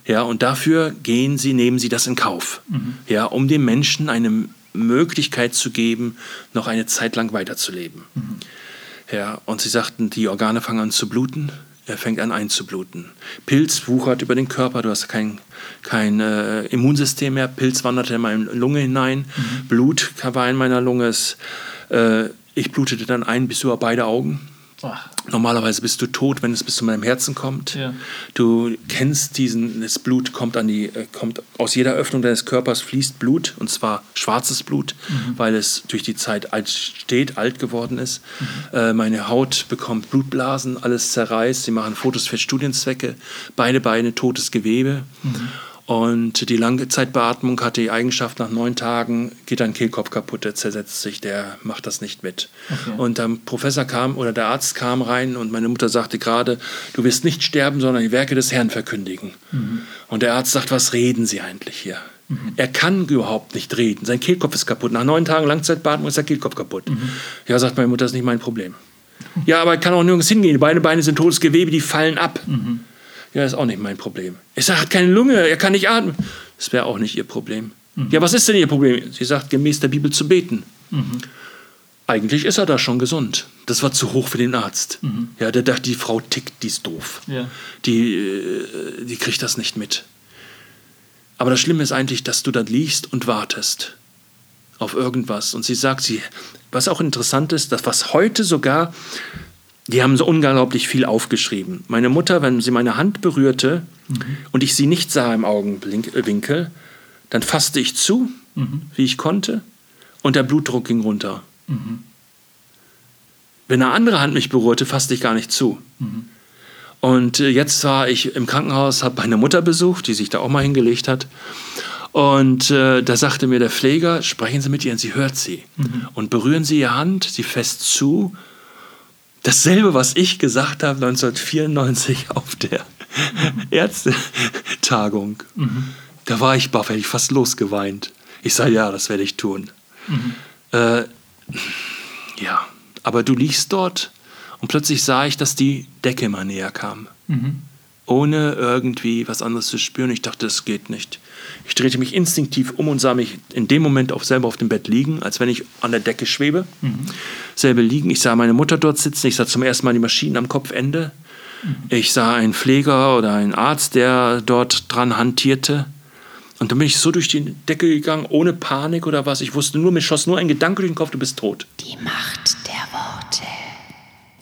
Ja, und dafür gehen sie, nehmen sie das in Kauf. Ja, um dem Menschen eine Möglichkeit zu geben, noch eine Zeit lang weiterzuleben. Ja, und sie sagten, die Organe fangen an zu bluten. Er fängt an einzubluten. Pilz wuchert über den Körper, du hast kein, kein äh, Immunsystem mehr. Pilz wanderte in meine Lunge hinein. Blut war in meiner Lunge. Es, äh, ich blutete dann ein bis über beide Augen. Ach. Normalerweise bist du tot, wenn es bis zu meinem Herzen kommt. Ja. Du kennst diesen, das Blut kommt an die, äh, kommt aus jeder Öffnung deines Körpers fließt Blut und zwar schwarzes Blut, weil es durch die Zeit alt steht, alt geworden ist. Äh, meine Haut bekommt Blutblasen, alles zerreißt. Sie machen Fotos für Studienzwecke. Beide Beine totes Gewebe. Und die Langzeitbeatmung hat die Eigenschaft, nach neun Tagen geht dein Kehlkopf kaputt, der zersetzt sich, der macht das nicht mit. Und der Professor kam oder der Arzt kam rein und meine Mutter sagte gerade, du wirst nicht sterben, sondern die Werke des Herrn verkündigen. Und der Arzt sagt, was reden Sie eigentlich hier? Er kann überhaupt nicht reden. Sein Kehlkopf ist kaputt. Nach neun Tagen Langzeitbeatmung ist der Kehlkopf kaputt. Ja, sagt meine Mutter, das ist nicht mein Problem. Ja, aber er kann auch nirgends hingehen. Beide Beine sind totes Gewebe, die fallen ab. Ja, ist auch nicht mein Problem. Ich sage, er hat keine Lunge, er kann nicht atmen. Das wäre auch nicht ihr Problem. Ja, was ist denn ihr Problem? Sie sagt, gemäß der Bibel zu beten. Eigentlich ist er da schon gesund. Das war zu hoch für den Arzt. Ja, der dachte, die Frau tickt, die ist doof. Ja. Die, äh, die kriegt das nicht mit. Aber das Schlimme ist eigentlich, dass du da liegst und wartest auf irgendwas. Und sie sagt, sie, was auch interessant ist, dass was heute sogar, die haben so unglaublich viel aufgeschrieben. Meine Mutter, wenn sie meine Hand berührte und ich sie nicht sah im Augenwinkel, dann fasste ich zu, wie ich konnte, und der Blutdruck ging runter. Wenn eine andere Hand mich berührte, fasste ich gar nicht zu. Und äh, jetzt war ich im Krankenhaus, habe meine Mutter besucht, die sich da auch mal hingelegt hat. Und äh, da sagte mir der Pfleger, sprechen Sie mit ihr und sie hört sie. Und berühren Sie ihre Hand, sie fest zu. Dasselbe, was ich gesagt habe 1994 auf der Ärztetagung. Da war ich baff, hätte ich fast losgeweint. Ich sage, ja, das werde ich tun. Äh, ja, aber du liegst dort und plötzlich sah ich, dass die Decke immer näher kam. Ohne irgendwie was anderes zu spüren. Ich dachte, das geht nicht. Ich drehte mich instinktiv um und sah mich in dem Moment auch selber auf dem Bett liegen, als wenn ich an der Decke schwebe. Selber liegen. Ich sah meine Mutter dort sitzen. Ich sah zum ersten Mal die Maschinen am Kopfende. Ich sah einen Pfleger oder einen Arzt, der dort dran hantierte. Und dann bin ich so durch die Decke gegangen, ohne Panik oder was. Ich wusste nur, mir schoss nur ein Gedanke durch den Kopf, du bist tot. Die Macht.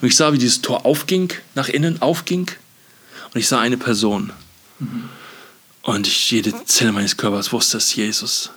Und ich sah, wie dieses Tor aufging, nach innen aufging. Und ich sah eine Person. Und ich, jede Zelle meines Körpers wusste, es ist Jesus.